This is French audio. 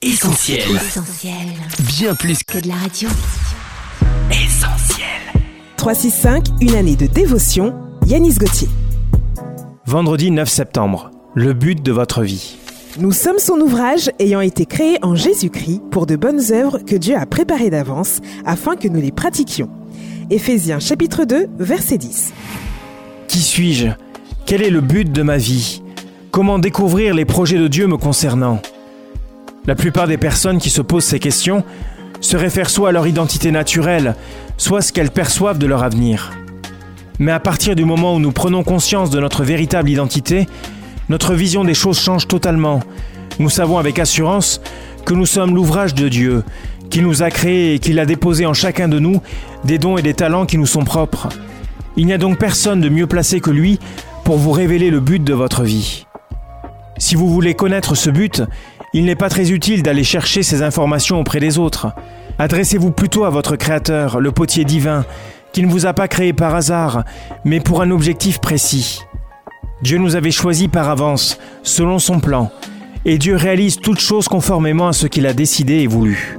Essentiel. Essentiel. Bien plus Que de la radio. qu'essentiel. 365, une année de dévotion, Yanis Gauthier. Vendredi 9 septembre. Le but de votre vie. Nous sommes son ouvrage ayant été créé en Jésus-Christ pour de bonnes œuvres que Dieu a préparées d'avance afin que nous les pratiquions. Éphésiens chapitre 2, verset 10. Qui suis-je? Quel est le but de ma vie? Comment découvrir les projets de Dieu me concernant? La plupart des personnes qui se posent ces questions se réfèrent soit à leur identité naturelle, soit à ce qu'elles perçoivent de leur avenir. Mais à partir du moment où nous prenons conscience de notre véritable identité, notre vision des choses change totalement. Nous savons avec assurance que nous sommes l'ouvrage de Dieu, qui nous a créés et qu'il a déposé en chacun de nous des dons et des talents qui nous sont propres. Il n'y a donc personne de mieux placé que lui pour vous révéler le but de votre vie. Si vous voulez connaître ce but, il n'est pas très utile d'aller chercher ces informations auprès des autres. Adressez-vous plutôt à votre Créateur, le potier divin, qui ne vous a pas créé par hasard, mais pour un objectif précis. Dieu nous avait choisis par avance, selon son plan, et Dieu réalise toutes choses conformément à ce qu'il a décidé et voulu.